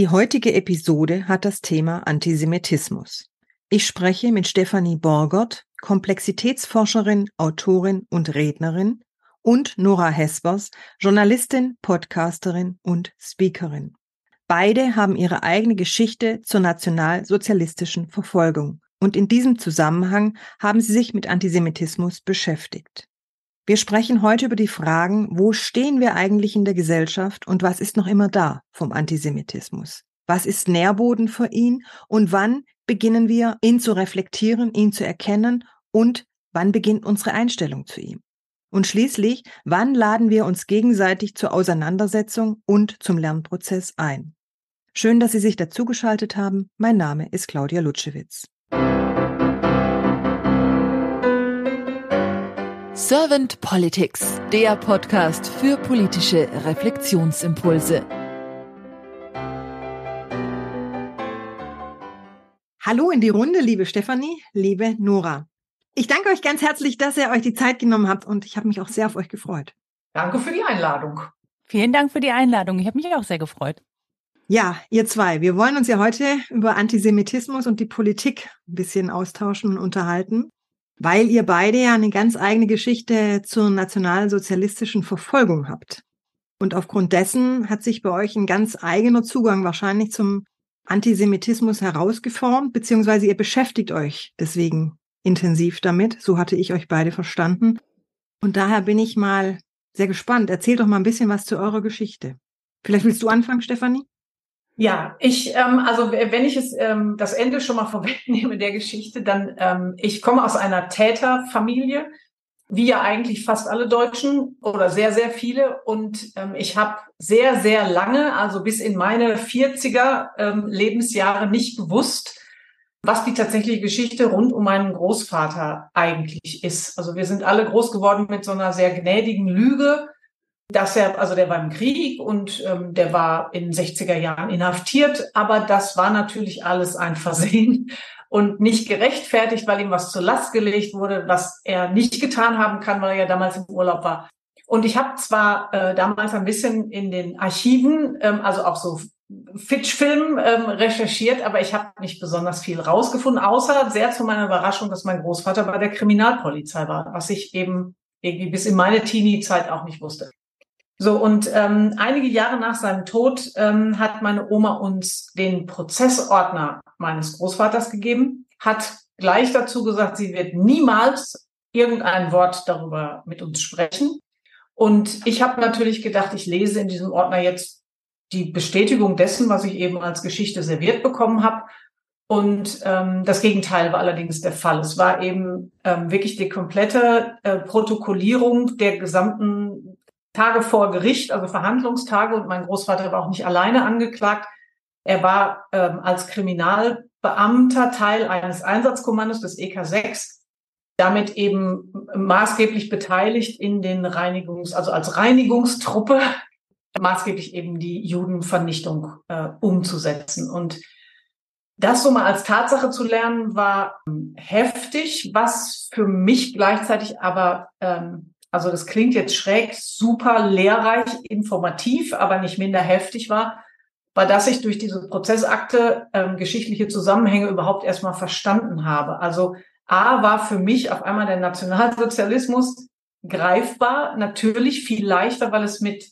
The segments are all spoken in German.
Die heutige Episode hat das Thema Antisemitismus. Ich spreche mit Stefanie Borgert, Komplexitätsforscherin, Autorin und Rednerin, und Nora Hespers, Journalistin, Podcasterin und Speakerin. Beide haben ihre eigene Geschichte zur nationalsozialistischen Verfolgung und in diesem Zusammenhang haben sie sich mit Antisemitismus beschäftigt. Wir sprechen heute über die Fragen, wo stehen wir eigentlich in der Gesellschaft und was ist noch immer da vom Antisemitismus? Was ist Nährboden für ihn und wann beginnen wir, ihn zu reflektieren, ihn zu erkennen und wann beginnt unsere Einstellung zu ihm? Und schließlich, wann laden wir uns gegenseitig zur Auseinandersetzung und zum Lernprozess ein? Schön, dass Sie sich dazugeschaltet haben. Mein Name ist Claudia Lutschewitz. Servant Politics, der Podcast für politische Reflexionsimpulse. Hallo in die Runde, liebe Stefanie, liebe Nora. Ich danke euch ganz herzlich, dass ihr euch die Zeit genommen habt und ich habe mich auch sehr auf euch gefreut. Danke für die Einladung. Vielen Dank für die Einladung. Ich habe mich auch sehr gefreut. Ja, ihr zwei, wir wollen uns ja heute über Antisemitismus und die Politik ein bisschen austauschen und unterhalten weil ihr beide ja eine ganz eigene Geschichte zur nationalsozialistischen Verfolgung habt. Und aufgrund dessen hat sich bei euch ein ganz eigener Zugang wahrscheinlich zum Antisemitismus herausgeformt, beziehungsweise ihr beschäftigt euch deswegen intensiv damit. So hatte ich euch beide verstanden. Und daher bin ich mal sehr gespannt. Erzählt doch mal ein bisschen was zu eurer Geschichte. Vielleicht willst du anfangen, Stefanie? Ja, ich, ähm, also wenn ich es ähm, das Ende schon mal vorwegnehme der Geschichte, dann ähm, ich komme aus einer Täterfamilie, wie ja eigentlich fast alle Deutschen oder sehr, sehr viele. Und ähm, ich habe sehr, sehr lange, also bis in meine 40er ähm, Lebensjahre nicht gewusst, was die tatsächliche Geschichte rund um meinen Großvater eigentlich ist. Also wir sind alle groß geworden mit so einer sehr gnädigen Lüge dass er, also der war im Krieg und ähm, der war in 60er Jahren inhaftiert, aber das war natürlich alles ein Versehen und nicht gerechtfertigt, weil ihm was zur Last gelegt wurde, was er nicht getan haben kann, weil er ja damals im Urlaub war. Und ich habe zwar äh, damals ein bisschen in den Archiven, ähm, also auch so Fitch-Film ähm, recherchiert, aber ich habe nicht besonders viel rausgefunden, außer sehr zu meiner Überraschung, dass mein Großvater bei der Kriminalpolizei war, was ich eben irgendwie bis in meine Teenie-Zeit auch nicht wusste. So, und ähm, einige Jahre nach seinem Tod ähm, hat meine Oma uns den Prozessordner meines Großvaters gegeben, hat gleich dazu gesagt, sie wird niemals irgendein Wort darüber mit uns sprechen. Und ich habe natürlich gedacht, ich lese in diesem Ordner jetzt die Bestätigung dessen, was ich eben als Geschichte serviert bekommen habe. Und ähm, das Gegenteil war allerdings der Fall. Es war eben ähm, wirklich die komplette äh, Protokollierung der gesamten Tage vor Gericht, also Verhandlungstage, und mein Großvater war auch nicht alleine angeklagt. Er war ähm, als Kriminalbeamter Teil eines Einsatzkommandos des EK 6, damit eben maßgeblich beteiligt in den Reinigungs-, also als Reinigungstruppe, maßgeblich eben die Judenvernichtung äh, umzusetzen. Und das so mal als Tatsache zu lernen, war heftig, was für mich gleichzeitig aber ähm, also das klingt jetzt schräg, super lehrreich, informativ, aber nicht minder heftig war, war, dass ich durch diese Prozessakte ähm, geschichtliche Zusammenhänge überhaupt erstmal verstanden habe. Also A war für mich auf einmal der Nationalsozialismus greifbar, natürlich viel leichter, weil es mit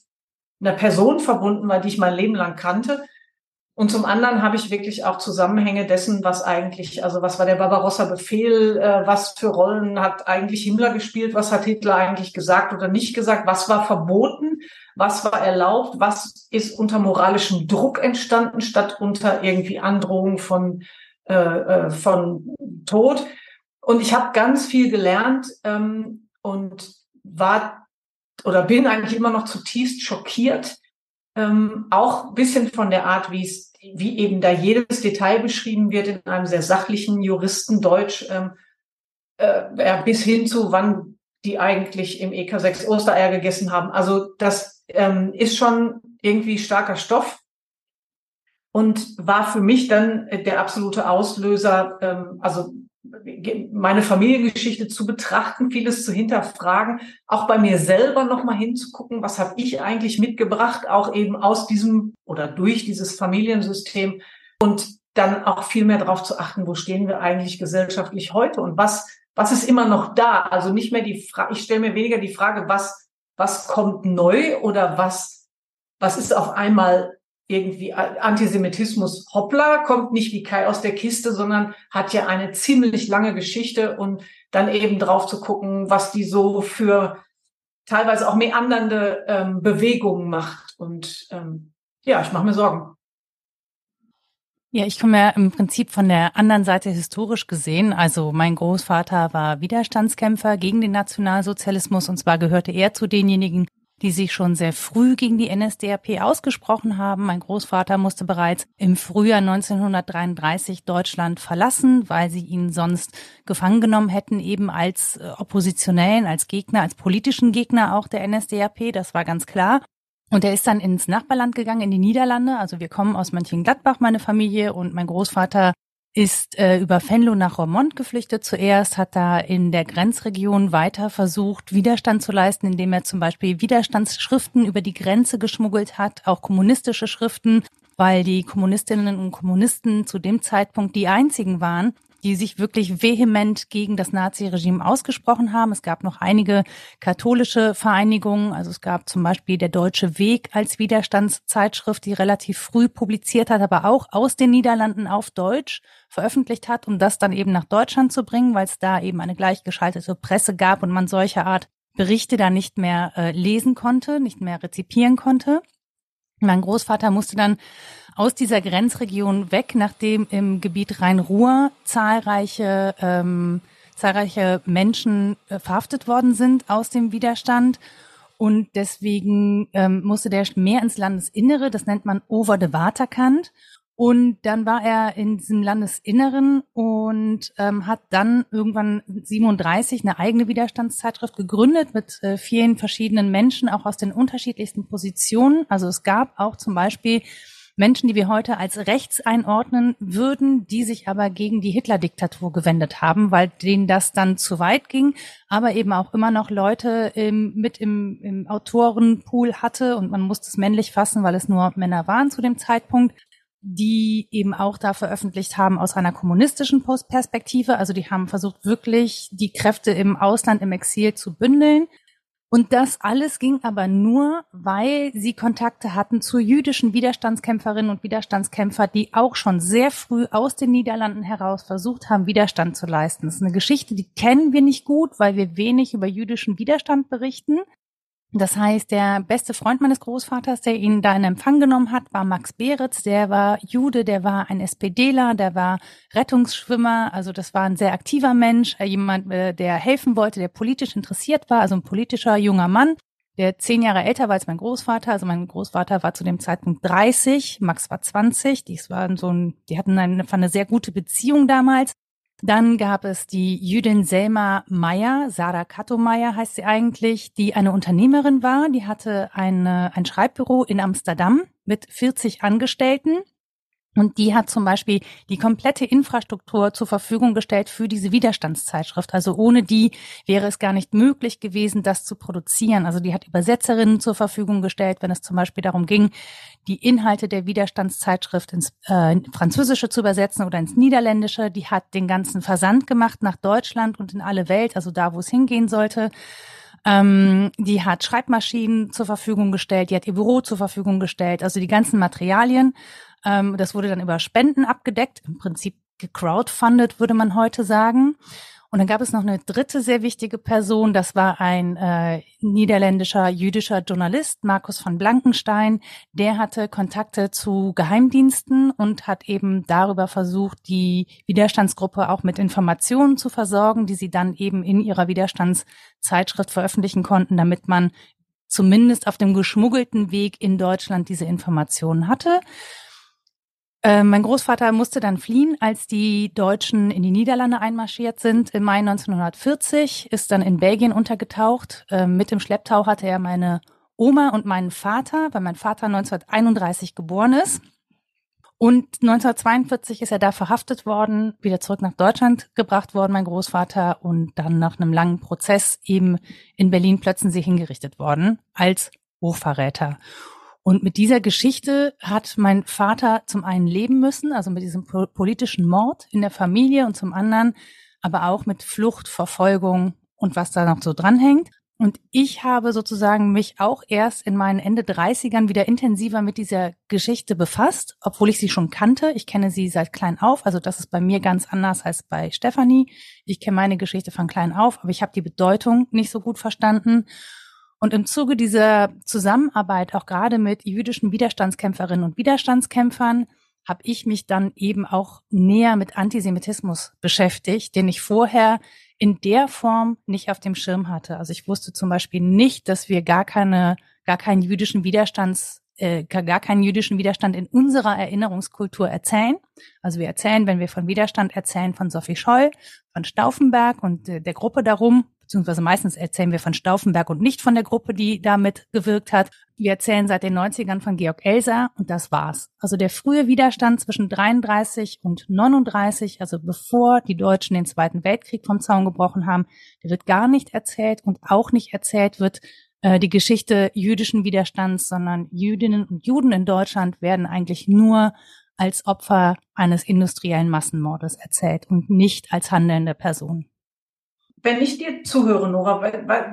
einer Person verbunden war, die ich mein Leben lang kannte. Und zum anderen habe ich wirklich auch Zusammenhänge dessen, was eigentlich, also was war der Barbarossa-Befehl, äh, was für Rollen hat eigentlich Himmler gespielt, was hat Hitler eigentlich gesagt oder nicht gesagt, was war verboten, was war erlaubt, was ist unter moralischem Druck entstanden, statt unter irgendwie Androhung von, äh, äh von Tod. Und ich habe ganz viel gelernt ähm, und war oder bin eigentlich immer noch zutiefst schockiert, ähm, auch bisschen von der Art, wie es wie eben da jedes Detail beschrieben wird in einem sehr sachlichen Juristendeutsch, ähm, äh, bis hin zu wann die eigentlich im EK6 Ostereier gegessen haben. Also das ähm, ist schon irgendwie starker Stoff. und war für mich dann der absolute Auslöser, ähm, also meine Familiengeschichte zu betrachten, vieles zu hinterfragen, auch bei mir selber nochmal hinzugucken, was habe ich eigentlich mitgebracht, auch eben aus diesem oder durch dieses Familiensystem und dann auch viel mehr darauf zu achten, wo stehen wir eigentlich gesellschaftlich heute und was, was ist immer noch da? Also nicht mehr die Frage, ich stelle mir weniger die Frage, was, was kommt neu oder was, was ist auf einmal irgendwie Antisemitismus, hoppla, kommt nicht wie Kai aus der Kiste, sondern hat ja eine ziemlich lange Geschichte und dann eben drauf zu gucken, was die so für teilweise auch meandernde ähm, Bewegungen macht. Und ähm, ja, ich mache mir Sorgen. Ja, ich komme ja im Prinzip von der anderen Seite historisch gesehen. Also mein Großvater war Widerstandskämpfer gegen den Nationalsozialismus und zwar gehörte er zu denjenigen, die sich schon sehr früh gegen die NSDAP ausgesprochen haben. Mein Großvater musste bereits im Frühjahr 1933 Deutschland verlassen, weil sie ihn sonst gefangen genommen hätten, eben als äh, Oppositionellen, als Gegner, als politischen Gegner auch der NSDAP. Das war ganz klar. Und er ist dann ins Nachbarland gegangen, in die Niederlande. Also wir kommen aus Mönchengladbach, meine Familie, und mein Großvater ist äh, über Venlo nach Romont geflüchtet zuerst, hat da in der Grenzregion weiter versucht, Widerstand zu leisten, indem er zum Beispiel Widerstandsschriften über die Grenze geschmuggelt hat, auch kommunistische Schriften, weil die Kommunistinnen und Kommunisten zu dem Zeitpunkt die einzigen waren, die sich wirklich vehement gegen das Naziregime ausgesprochen haben. Es gab noch einige katholische Vereinigungen. Also es gab zum Beispiel der Deutsche Weg als Widerstandszeitschrift, die relativ früh publiziert hat, aber auch aus den Niederlanden auf Deutsch veröffentlicht hat, um das dann eben nach Deutschland zu bringen, weil es da eben eine gleichgeschaltete Presse gab und man solche Art Berichte da nicht mehr äh, lesen konnte, nicht mehr rezipieren konnte. Mein Großvater musste dann aus dieser Grenzregion weg, nachdem im Gebiet Rhein-Ruhr zahlreiche, ähm, zahlreiche Menschen äh, verhaftet worden sind aus dem Widerstand. Und deswegen ähm, musste der mehr ins Landesinnere, das nennt man Over the Waterkant. Und dann war er in diesem Landesinneren und ähm, hat dann irgendwann 37 eine eigene Widerstandszeitschrift gegründet mit äh, vielen verschiedenen Menschen, auch aus den unterschiedlichsten Positionen. Also es gab auch zum Beispiel Menschen, die wir heute als rechts einordnen würden, die sich aber gegen die Hitler-Diktatur gewendet haben, weil denen das dann zu weit ging, aber eben auch immer noch Leute im, mit im, im Autorenpool hatte und man musste es männlich fassen, weil es nur Männer waren zu dem Zeitpunkt die eben auch da veröffentlicht haben aus einer kommunistischen Perspektive. Also die haben versucht, wirklich die Kräfte im Ausland, im Exil zu bündeln. Und das alles ging aber nur, weil sie Kontakte hatten zu jüdischen Widerstandskämpferinnen und Widerstandskämpfer, die auch schon sehr früh aus den Niederlanden heraus versucht haben, Widerstand zu leisten. Das ist eine Geschichte, die kennen wir nicht gut, weil wir wenig über jüdischen Widerstand berichten. Das heißt, der beste Freund meines Großvaters, der ihn da in Empfang genommen hat, war Max Beretz. Der war Jude, der war ein SPDler, der war Rettungsschwimmer. Also das war ein sehr aktiver Mensch, äh, jemand, äh, der helfen wollte, der politisch interessiert war, also ein politischer junger Mann, der zehn Jahre älter war als mein Großvater. Also mein Großvater war zu dem Zeitpunkt 30, Max war 20. Dies waren so ein, die hatten eine, eine sehr gute Beziehung damals. Dann gab es die Jüdin Selma Meyer, Sarah Katto-Meyer heißt sie eigentlich, die eine Unternehmerin war. Die hatte eine, ein Schreibbüro in Amsterdam mit 40 Angestellten und die hat zum Beispiel die komplette Infrastruktur zur Verfügung gestellt für diese Widerstandszeitschrift. Also ohne die wäre es gar nicht möglich gewesen, das zu produzieren. Also die hat Übersetzerinnen zur Verfügung gestellt, wenn es zum Beispiel darum ging, die Inhalte der Widerstandszeitschrift ins äh, Französische zu übersetzen oder ins Niederländische. Die hat den ganzen Versand gemacht nach Deutschland und in alle Welt, also da, wo es hingehen sollte. Ähm, die hat Schreibmaschinen zur Verfügung gestellt, die hat ihr Büro zur Verfügung gestellt, also die ganzen Materialien. Ähm, das wurde dann über Spenden abgedeckt, im Prinzip gecrowdfundet, würde man heute sagen. Und dann gab es noch eine dritte sehr wichtige Person, das war ein äh, niederländischer jüdischer Journalist, Markus von Blankenstein. Der hatte Kontakte zu Geheimdiensten und hat eben darüber versucht, die Widerstandsgruppe auch mit Informationen zu versorgen, die sie dann eben in ihrer Widerstandszeitschrift veröffentlichen konnten, damit man zumindest auf dem geschmuggelten Weg in Deutschland diese Informationen hatte. Äh, mein Großvater musste dann fliehen, als die Deutschen in die Niederlande einmarschiert sind. Im Mai 1940 ist dann in Belgien untergetaucht. Äh, mit dem Schlepptau hatte er meine Oma und meinen Vater, weil mein Vater 1931 geboren ist. Und 1942 ist er da verhaftet worden, wieder zurück nach Deutschland gebracht worden, mein Großvater, und dann nach einem langen Prozess eben in Berlin-Plötzensee hingerichtet worden als Hochverräter. Und mit dieser Geschichte hat mein Vater zum einen leben müssen, also mit diesem politischen Mord in der Familie und zum anderen aber auch mit Flucht, Verfolgung und was da noch so dranhängt. Und ich habe sozusagen mich auch erst in meinen Ende 30ern wieder intensiver mit dieser Geschichte befasst, obwohl ich sie schon kannte. Ich kenne sie seit klein auf, also das ist bei mir ganz anders als bei Stefanie. Ich kenne meine Geschichte von klein auf, aber ich habe die Bedeutung nicht so gut verstanden. Und im Zuge dieser Zusammenarbeit auch gerade mit jüdischen Widerstandskämpferinnen und Widerstandskämpfern habe ich mich dann eben auch näher mit Antisemitismus beschäftigt, den ich vorher in der Form nicht auf dem Schirm hatte. Also ich wusste zum Beispiel nicht, dass wir gar keine, gar keinen jüdischen Widerstands äh, gar keinen jüdischen Widerstand in unserer Erinnerungskultur erzählen. Also wir erzählen, wenn wir von Widerstand erzählen, von Sophie Scholl, von Stauffenberg und äh, der Gruppe darum, beziehungsweise meistens erzählen wir von Stauffenberg und nicht von der Gruppe, die damit gewirkt hat. Wir erzählen seit den 90ern von Georg Elser und das war's. Also der frühe Widerstand zwischen 33 und 39, also bevor die Deutschen den Zweiten Weltkrieg vom Zaun gebrochen haben, der wird gar nicht erzählt und auch nicht erzählt wird äh, die Geschichte jüdischen Widerstands, sondern Jüdinnen und Juden in Deutschland werden eigentlich nur als Opfer eines industriellen Massenmordes erzählt und nicht als handelnde Person wenn ich dir zuhöre, Nora,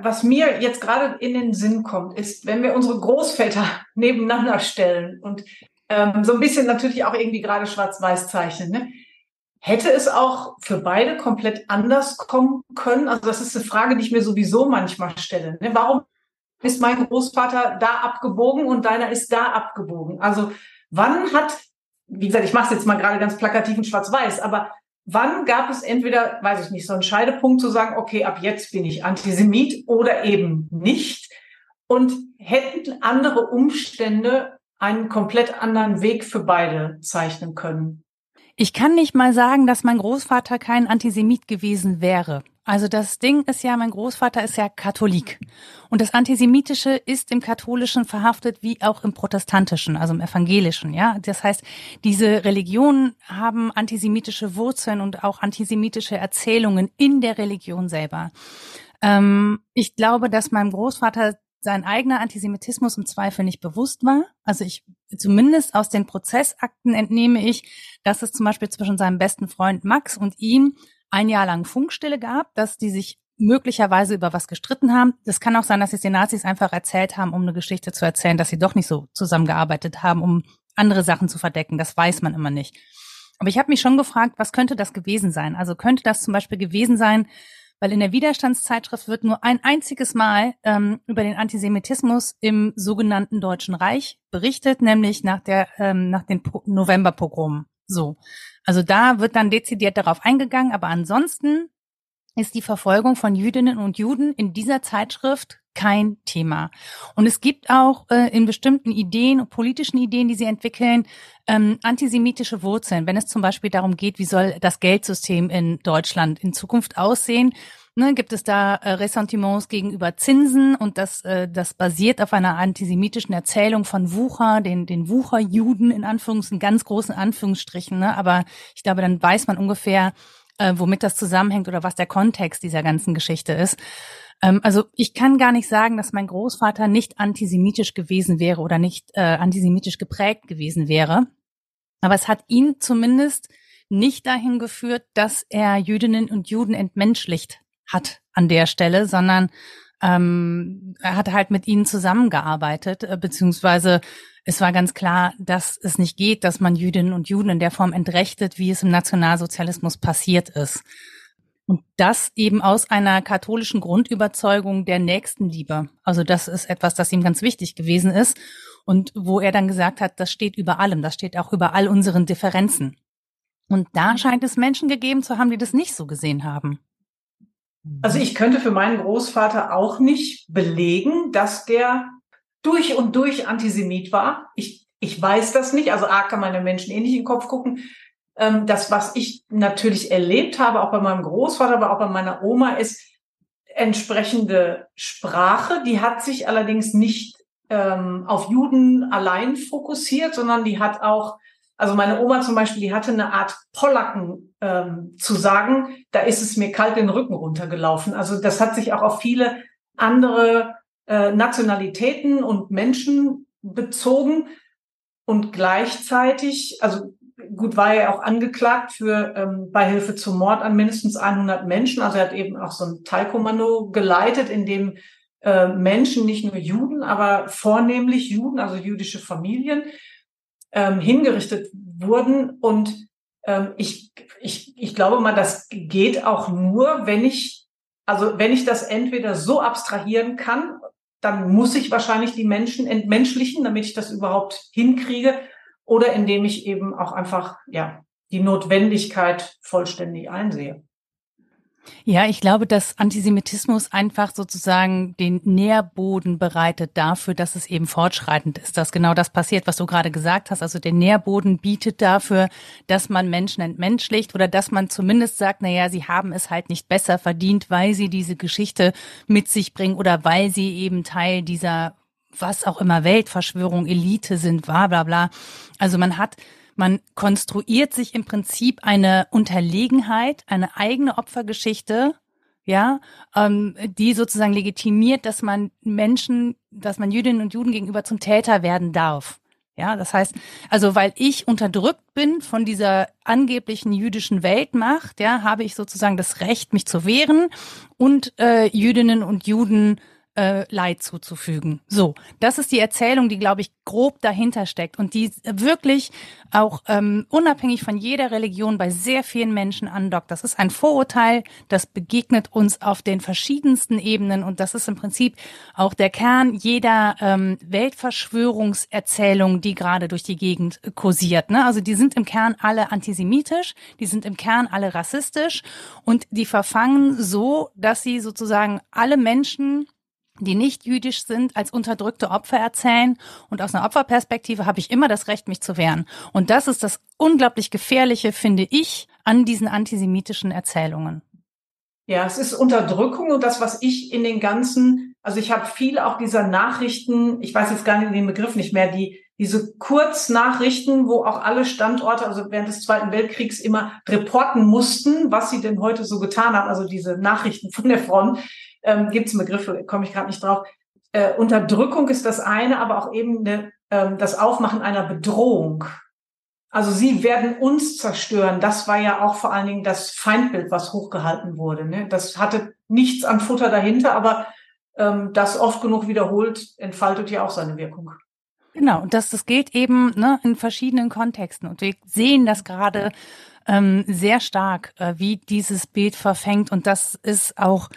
was mir jetzt gerade in den Sinn kommt, ist, wenn wir unsere Großväter nebeneinander stellen und ähm, so ein bisschen natürlich auch irgendwie gerade schwarz-weiß zeichnen, ne? hätte es auch für beide komplett anders kommen können? Also das ist eine Frage, die ich mir sowieso manchmal stelle. Ne? Warum ist mein Großvater da abgebogen und deiner ist da abgebogen? Also wann hat, wie gesagt, ich mache es jetzt mal gerade ganz plakativ und schwarz-weiß, aber Wann gab es entweder, weiß ich nicht, so einen Scheidepunkt zu sagen, okay, ab jetzt bin ich Antisemit oder eben nicht? Und hätten andere Umstände einen komplett anderen Weg für beide zeichnen können? Ich kann nicht mal sagen, dass mein Großvater kein Antisemit gewesen wäre. Also das Ding ist ja, mein Großvater ist ja Katholik. Und das Antisemitische ist im Katholischen verhaftet wie auch im Protestantischen, also im Evangelischen, ja. Das heißt, diese Religionen haben antisemitische Wurzeln und auch antisemitische Erzählungen in der Religion selber. Ähm, ich glaube, dass meinem Großvater sein eigener Antisemitismus im Zweifel nicht bewusst war. Also ich, zumindest aus den Prozessakten entnehme ich, dass es zum Beispiel zwischen seinem besten Freund Max und ihm ein Jahr lang Funkstille gab, dass die sich möglicherweise über was gestritten haben. Das kann auch sein, dass es die Nazis einfach erzählt haben, um eine Geschichte zu erzählen, dass sie doch nicht so zusammengearbeitet haben, um andere Sachen zu verdecken. Das weiß man immer nicht. Aber ich habe mich schon gefragt, was könnte das gewesen sein? Also könnte das zum Beispiel gewesen sein, weil in der Widerstandszeitschrift wird nur ein einziges Mal ähm, über den Antisemitismus im sogenannten Deutschen Reich berichtet, nämlich nach der ähm, nach den Novemberpogromen. So. Also da wird dann dezidiert darauf eingegangen, aber ansonsten ist die Verfolgung von Jüdinnen und Juden in dieser Zeitschrift kein Thema. Und es gibt auch äh, in bestimmten Ideen, politischen Ideen, die sie entwickeln, ähm, antisemitische Wurzeln. Wenn es zum Beispiel darum geht, wie soll das Geldsystem in Deutschland in Zukunft aussehen, ne, gibt es da äh, Ressentiments gegenüber Zinsen und das, äh, das basiert auf einer antisemitischen Erzählung von Wucher, den, den Wucherjuden in Anführungs, in ganz großen Anführungsstrichen. Ne? Aber ich glaube, dann weiß man ungefähr, äh, womit das zusammenhängt oder was der Kontext dieser ganzen Geschichte ist. Ähm, also ich kann gar nicht sagen, dass mein Großvater nicht antisemitisch gewesen wäre oder nicht äh, antisemitisch geprägt gewesen wäre. Aber es hat ihn zumindest nicht dahin geführt, dass er Jüdinnen und Juden entmenschlicht hat an der Stelle, sondern ähm, er hat halt mit ihnen zusammengearbeitet, äh, beziehungsweise es war ganz klar, dass es nicht geht, dass man Jüdinnen und Juden in der Form entrechtet, wie es im Nationalsozialismus passiert ist. Und das eben aus einer katholischen Grundüberzeugung der Nächstenliebe. Also das ist etwas, das ihm ganz wichtig gewesen ist. Und wo er dann gesagt hat, das steht über allem, das steht auch über all unseren Differenzen. Und da scheint es Menschen gegeben zu haben, die das nicht so gesehen haben. Also ich könnte für meinen Großvater auch nicht belegen, dass der durch und durch Antisemit war. Ich, ich weiß das nicht. Also A kann meine Menschen eh nicht in den Kopf gucken. Ähm, das, was ich natürlich erlebt habe, auch bei meinem Großvater, aber auch bei meiner Oma, ist entsprechende Sprache. Die hat sich allerdings nicht ähm, auf Juden allein fokussiert, sondern die hat auch Also meine Oma zum Beispiel, die hatte eine Art Pollacken ähm, zu sagen, da ist es mir kalt den Rücken runtergelaufen. Also das hat sich auch auf viele andere äh, Nationalitäten und Menschen bezogen und gleichzeitig, also gut, war er auch angeklagt für ähm, Beihilfe zum Mord an mindestens 100 Menschen. Also er hat eben auch so ein Teilkommando geleitet, in dem äh, Menschen, nicht nur Juden, aber vornehmlich Juden, also jüdische Familien, ähm, hingerichtet wurden. Und ich, ich, ich glaube mal, das geht auch nur, wenn ich, also wenn ich das entweder so abstrahieren kann, dann muss ich wahrscheinlich die Menschen entmenschlichen, damit ich das überhaupt hinkriege, oder indem ich eben auch einfach, ja, die Notwendigkeit vollständig einsehe. Ja, ich glaube, dass Antisemitismus einfach sozusagen den Nährboden bereitet dafür, dass es eben fortschreitend ist, dass genau das passiert, was du gerade gesagt hast. Also der Nährboden bietet dafür, dass man Menschen entmenschlicht oder dass man zumindest sagt, na ja, sie haben es halt nicht besser verdient, weil sie diese Geschichte mit sich bringen oder weil sie eben Teil dieser was auch immer Weltverschwörung, Elite sind, bla bla bla. Also man hat man konstruiert sich im Prinzip eine Unterlegenheit, eine eigene Opfergeschichte, ja, ähm, die sozusagen legitimiert, dass man Menschen, dass man Jüdinnen und Juden gegenüber zum Täter werden darf. Ja, das heißt, also weil ich unterdrückt bin von dieser angeblichen jüdischen Weltmacht, ja, habe ich sozusagen das Recht, mich zu wehren und äh, Jüdinnen und Juden äh, Leid zuzufügen. So, das ist die Erzählung, die, glaube ich, grob dahinter steckt und die wirklich auch ähm, unabhängig von jeder Religion bei sehr vielen Menschen andockt. Das ist ein Vorurteil, das begegnet uns auf den verschiedensten Ebenen und das ist im Prinzip auch der Kern jeder ähm, Weltverschwörungserzählung, die gerade durch die Gegend kursiert. Ne? Also die sind im Kern alle antisemitisch, die sind im Kern alle rassistisch und die verfangen so, dass sie sozusagen alle Menschen die nicht jüdisch sind, als unterdrückte Opfer erzählen. Und aus einer Opferperspektive habe ich immer das Recht, mich zu wehren. Und das ist das unglaublich Gefährliche, finde ich, an diesen antisemitischen Erzählungen. Ja, es ist Unterdrückung und das, was ich in den ganzen, also ich habe viel auch dieser Nachrichten, ich weiß jetzt gar nicht den Begriff nicht mehr, die diese Kurznachrichten, wo auch alle Standorte, also während des Zweiten Weltkriegs immer reporten mussten, was sie denn heute so getan haben, also diese Nachrichten von der Front, ähm, gibt es Begriffe, komme ich gerade nicht drauf. Äh, Unterdrückung ist das eine, aber auch eben eine, ähm, das Aufmachen einer Bedrohung. Also sie werden uns zerstören. Das war ja auch vor allen Dingen das Feindbild, was hochgehalten wurde. Ne? Das hatte nichts an Futter dahinter, aber ähm, das oft genug wiederholt entfaltet ja auch seine Wirkung. Genau, und das, das geht eben ne, in verschiedenen Kontexten. Und wir sehen das gerade ähm, sehr stark, äh, wie dieses Bild verfängt. Und das ist auch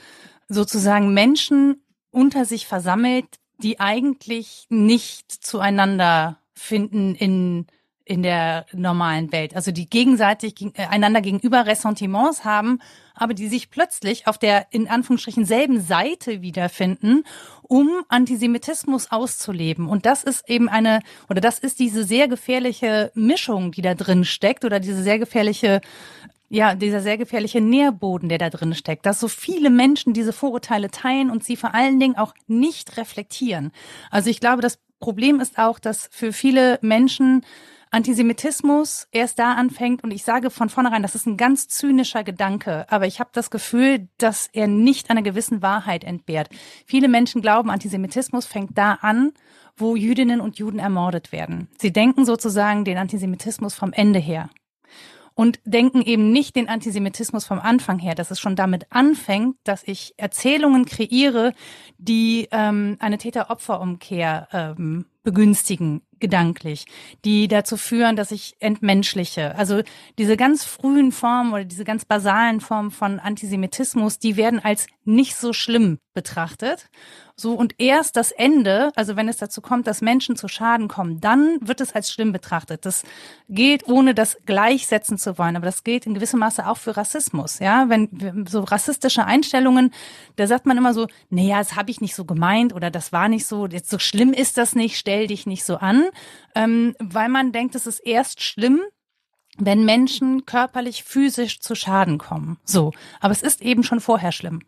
sozusagen Menschen unter sich versammelt, die eigentlich nicht zueinander finden in in der normalen Welt, also die gegenseitig äh, einander gegenüber Ressentiments haben, aber die sich plötzlich auf der in Anführungsstrichen selben Seite wiederfinden, um Antisemitismus auszuleben. Und das ist eben eine, oder das ist diese sehr gefährliche Mischung, die da drin steckt, oder diese sehr gefährliche ja, dieser sehr gefährliche Nährboden, der da drin steckt, dass so viele Menschen diese Vorurteile teilen und sie vor allen Dingen auch nicht reflektieren. Also ich glaube, das Problem ist auch, dass für viele Menschen Antisemitismus erst da anfängt und ich sage von vornherein, das ist ein ganz zynischer Gedanke, aber ich habe das Gefühl, dass er nicht einer gewissen Wahrheit entbehrt. Viele Menschen glauben, Antisemitismus fängt da an, wo Jüdinnen und Juden ermordet werden. Sie denken sozusagen den Antisemitismus vom Ende her und denken eben nicht den Antisemitismus vom Anfang her, dass es schon damit anfängt, dass ich Erzählungen kreiere, die ähm, eine Täter-Opfer-Umkehr ähm, begünstigen, gedanklich, die dazu führen, dass ich entmenschliche. Also diese ganz frühen Formen oder diese ganz basalen Formen von Antisemitismus, die werden als nicht so schlimm betrachtet. So, und erst das Ende, also wenn es dazu kommt, dass Menschen zu Schaden kommen, dann wird es als schlimm betrachtet. Das gilt, ohne das gleichsetzen zu wollen, aber das gilt in gewissem Maße auch für Rassismus. Ja, wenn so rassistische Einstellungen, da sagt man immer so, naja, das habe ich nicht so gemeint oder das war nicht so, jetzt so schlimm ist das nicht, stell dich nicht so an, ähm, weil man denkt, es ist erst schlimm, wenn Menschen körperlich, physisch zu Schaden kommen. So, aber es ist eben schon vorher schlimm.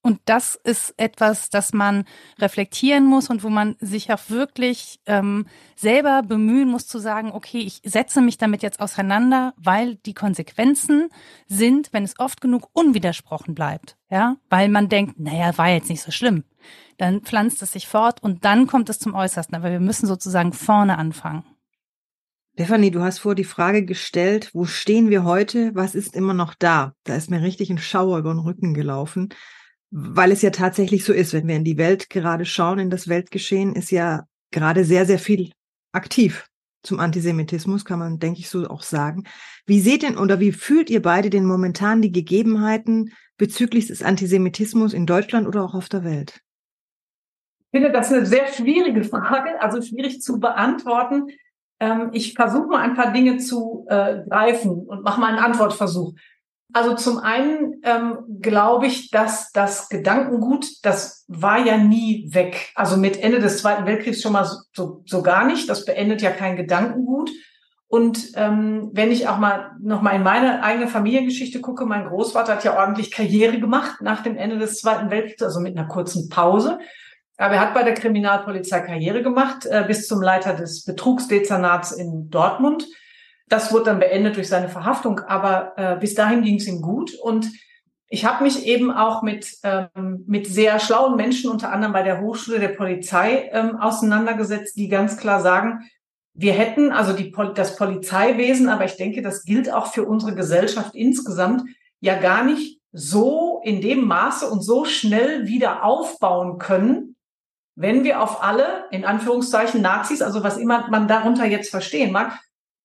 Und das ist etwas, das man reflektieren muss und wo man sich auch wirklich ähm, selber bemühen muss zu sagen, okay, ich setze mich damit jetzt auseinander, weil die Konsequenzen sind, wenn es oft genug unwidersprochen bleibt. Ja, weil man denkt, naja, war jetzt nicht so schlimm. Dann pflanzt es sich fort und dann kommt es zum Äußersten. Aber wir müssen sozusagen vorne anfangen. Stefanie, du hast vor die Frage gestellt, wo stehen wir heute? Was ist immer noch da? Da ist mir richtig ein Schauer über den Rücken gelaufen, weil es ja tatsächlich so ist. Wenn wir in die Welt gerade schauen, in das Weltgeschehen, ist ja gerade sehr, sehr viel aktiv zum Antisemitismus, kann man, denke ich, so auch sagen. Wie seht denn oder wie fühlt ihr beide denn momentan die Gegebenheiten bezüglich des Antisemitismus in Deutschland oder auch auf der Welt? Finde das eine sehr schwierige Frage, also schwierig zu beantworten. Ähm, ich versuche mal ein paar Dinge zu äh, greifen und mache mal einen Antwortversuch. Also zum einen ähm, glaube ich, dass das Gedankengut, das war ja nie weg. Also mit Ende des Zweiten Weltkriegs schon mal so, so, so gar nicht. Das beendet ja kein Gedankengut. Und ähm, wenn ich auch mal noch mal in meine eigene Familiengeschichte gucke, mein Großvater hat ja ordentlich Karriere gemacht nach dem Ende des Zweiten Weltkriegs, also mit einer kurzen Pause. Aber er hat bei der Kriminalpolizei Karriere gemacht, äh, bis zum Leiter des Betrugsdezernats in Dortmund. Das wurde dann beendet durch seine Verhaftung, aber äh, bis dahin ging es ihm gut. Und ich habe mich eben auch mit, ähm, mit sehr schlauen Menschen, unter anderem bei der Hochschule der Polizei, ähm, auseinandergesetzt, die ganz klar sagen, wir hätten also die, das Polizeiwesen, aber ich denke, das gilt auch für unsere Gesellschaft insgesamt, ja gar nicht so in dem Maße und so schnell wieder aufbauen können, wenn wir auf alle, in Anführungszeichen, Nazis, also was immer man darunter jetzt verstehen mag,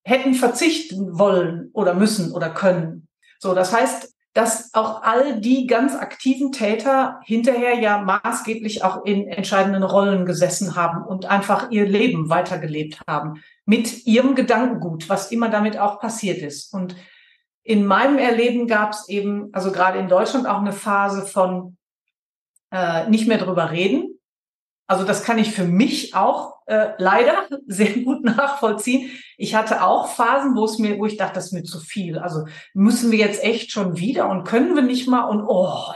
hätten verzichten wollen oder müssen oder können. So, das heißt, dass auch all die ganz aktiven Täter hinterher ja maßgeblich auch in entscheidenden Rollen gesessen haben und einfach ihr Leben weitergelebt haben mit ihrem Gedankengut, was immer damit auch passiert ist. Und in meinem Erleben gab es eben, also gerade in Deutschland auch eine Phase von äh, nicht mehr drüber reden, also das kann ich für mich auch äh, leider sehr gut nachvollziehen. Ich hatte auch Phasen, wo es mir, wo ich dachte, das ist mir zu viel. Also müssen wir jetzt echt schon wieder und können wir nicht mal und oh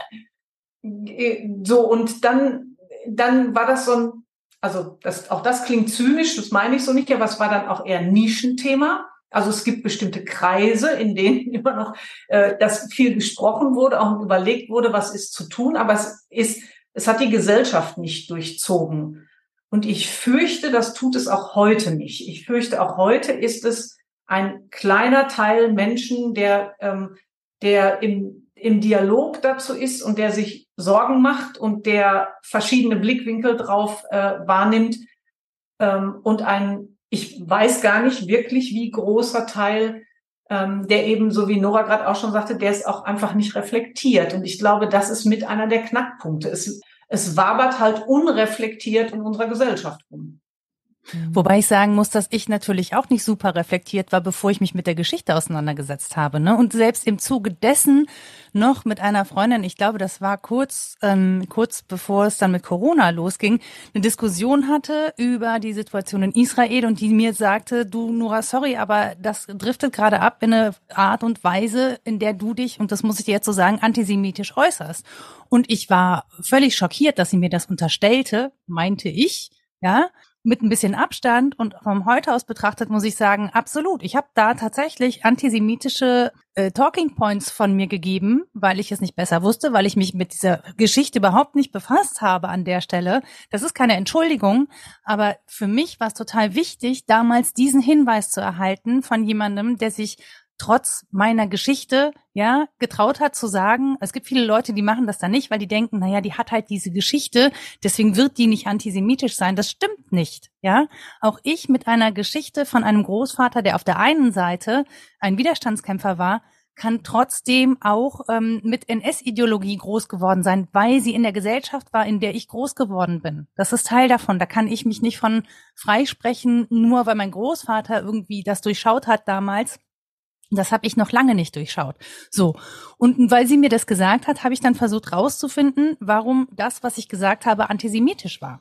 so und dann dann war das so ein also das auch das klingt zynisch, das meine ich so nicht, aber es war dann auch eher Nischenthema. Also es gibt bestimmte Kreise, in denen immer noch äh, das viel gesprochen wurde, auch überlegt wurde, was ist zu tun, aber es ist es hat die Gesellschaft nicht durchzogen. Und ich fürchte, das tut es auch heute nicht. Ich fürchte, auch heute ist es ein kleiner Teil Menschen, der, ähm, der im, im Dialog dazu ist und der sich Sorgen macht und der verschiedene Blickwinkel drauf äh, wahrnimmt. Ähm, und ein, ich weiß gar nicht wirklich, wie großer Teil ähm, der eben, so wie Nora gerade auch schon sagte, der ist auch einfach nicht reflektiert. Und ich glaube, das ist mit einer der Knackpunkte. Es, es wabert halt unreflektiert in unserer Gesellschaft rum. Mhm. Wobei ich sagen muss, dass ich natürlich auch nicht super reflektiert war, bevor ich mich mit der Geschichte auseinandergesetzt habe. Ne? Und selbst im Zuge dessen noch mit einer Freundin, ich glaube, das war kurz, ähm, kurz bevor es dann mit Corona losging, eine Diskussion hatte über die Situation in Israel und die mir sagte, du Nora, sorry, aber das driftet gerade ab in eine Art und Weise, in der du dich, und das muss ich dir jetzt so sagen, antisemitisch äußerst. Und ich war völlig schockiert, dass sie mir das unterstellte, meinte ich, ja, mit ein bisschen Abstand und vom heute aus betrachtet muss ich sagen, absolut. Ich habe da tatsächlich antisemitische äh, Talking Points von mir gegeben, weil ich es nicht besser wusste, weil ich mich mit dieser Geschichte überhaupt nicht befasst habe an der Stelle. Das ist keine Entschuldigung, aber für mich war es total wichtig, damals diesen Hinweis zu erhalten von jemandem, der sich trotz meiner Geschichte, ja, getraut hat zu sagen, es gibt viele Leute, die machen das dann nicht, weil die denken, naja, die hat halt diese Geschichte, deswegen wird die nicht antisemitisch sein. Das stimmt nicht, ja. Auch ich mit einer Geschichte von einem Großvater, der auf der einen Seite ein Widerstandskämpfer war, kann trotzdem auch ähm, mit NS-Ideologie groß geworden sein, weil sie in der Gesellschaft war, in der ich groß geworden bin. Das ist Teil davon. Da kann ich mich nicht von freisprechen, nur weil mein Großvater irgendwie das durchschaut hat damals das habe ich noch lange nicht durchschaut. So. Und weil sie mir das gesagt hat, habe ich dann versucht rauszufinden, warum das, was ich gesagt habe, antisemitisch war.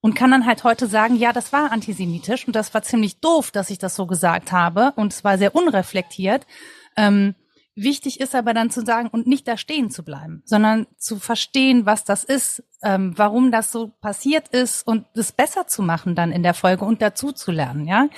Und kann dann halt heute sagen, ja, das war antisemitisch und das war ziemlich doof, dass ich das so gesagt habe und es war sehr unreflektiert. Ähm, Wichtig ist aber dann zu sagen und nicht da stehen zu bleiben, sondern zu verstehen, was das ist, ähm, warum das so passiert ist und es besser zu machen dann in der Folge und dazu zu lernen, ja.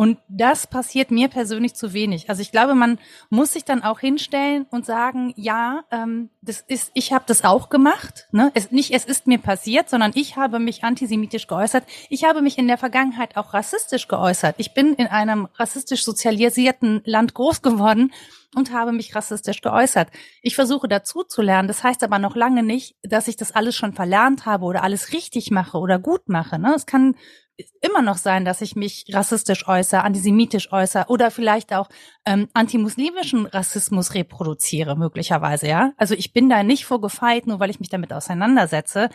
Und das passiert mir persönlich zu wenig. Also ich glaube, man muss sich dann auch hinstellen und sagen, ja, ähm, das ist, ich habe das auch gemacht. Ne? Es, nicht, es ist mir passiert, sondern ich habe mich antisemitisch geäußert. Ich habe mich in der Vergangenheit auch rassistisch geäußert. Ich bin in einem rassistisch sozialisierten Land groß geworden und habe mich rassistisch geäußert. Ich versuche dazu zu lernen. Das heißt aber noch lange nicht, dass ich das alles schon verlernt habe oder alles richtig mache oder gut mache. Ne? Es kann immer noch sein, dass ich mich rassistisch äußere, antisemitisch äußere oder vielleicht auch ähm, antimuslimischen Rassismus reproduziere, möglicherweise, ja. Also ich bin da nicht vorgefeit, nur weil ich mich damit auseinandersetze.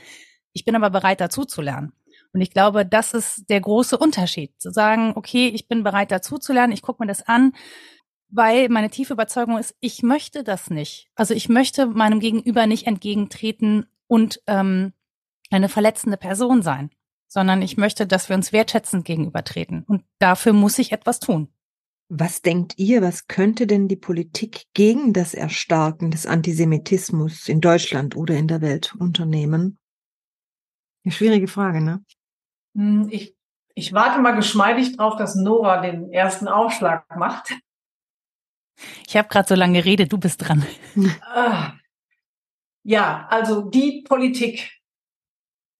Ich bin aber bereit, dazu zu lernen. Und ich glaube, das ist der große Unterschied. Zu sagen, okay, ich bin bereit, dazu zu lernen, ich gucke mir das an, weil meine tiefe Überzeugung ist, ich möchte das nicht. Also ich möchte meinem Gegenüber nicht entgegentreten und ähm, eine verletzende Person sein sondern ich möchte, dass wir uns wertschätzend gegenübertreten. Und dafür muss ich etwas tun. Was denkt ihr, was könnte denn die Politik gegen das Erstarken des Antisemitismus in Deutschland oder in der Welt unternehmen? Eine schwierige Frage, ne? Hm, ich, ich warte mal geschmeidig drauf, dass Nora den ersten Aufschlag macht. Ich habe gerade so lange geredet, du bist dran. Ah. Ja, also die Politik,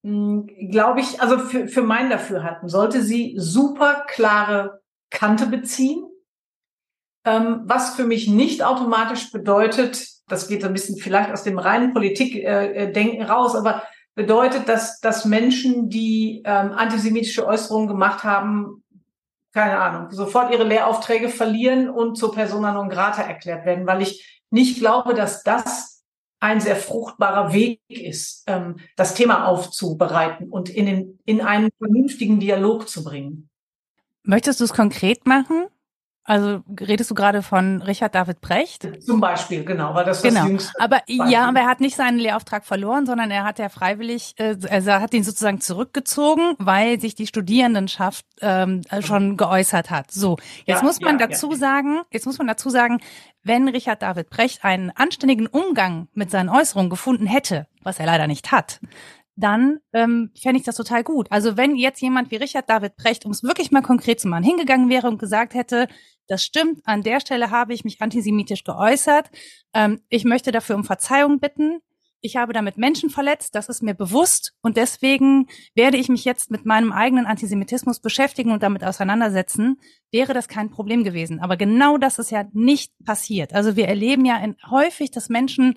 glaube ich, also für, für mein Dafürhalten sollte sie super klare Kante beziehen, ähm, was für mich nicht automatisch bedeutet, das geht so ein bisschen vielleicht aus dem reinen Politikdenken äh, raus, aber bedeutet, dass, dass Menschen, die ähm, antisemitische Äußerungen gemacht haben, keine Ahnung, sofort ihre Lehraufträge verlieren und zur Persona non grata erklärt werden, weil ich nicht glaube, dass das ein sehr fruchtbarer Weg ist, ähm, das Thema aufzubereiten und in, den, in einen vernünftigen Dialog zu bringen. Möchtest du es konkret machen? Also redest du gerade von Richard David Brecht? Zum Beispiel, genau, weil das genau. das jüngste Aber Beispiel. ja, aber er hat nicht seinen Lehrauftrag verloren, sondern er hat ja freiwillig, äh, also er hat ihn sozusagen zurückgezogen, weil sich die Studierendenschaft ähm, schon geäußert hat. So, jetzt ja, muss man ja, dazu ja. sagen, jetzt muss man dazu sagen, wenn Richard David Brecht einen anständigen Umgang mit seinen Äußerungen gefunden hätte, was er leider nicht hat, dann ähm, fände ich das total gut. Also wenn jetzt jemand wie Richard David Brecht, um es wirklich mal konkret zu machen, hingegangen wäre und gesagt hätte, das stimmt, an der Stelle habe ich mich antisemitisch geäußert, ähm, ich möchte dafür um Verzeihung bitten, ich habe damit Menschen verletzt, das ist mir bewusst und deswegen werde ich mich jetzt mit meinem eigenen Antisemitismus beschäftigen und damit auseinandersetzen, wäre das kein Problem gewesen. Aber genau das ist ja nicht passiert. Also wir erleben ja in, häufig, dass Menschen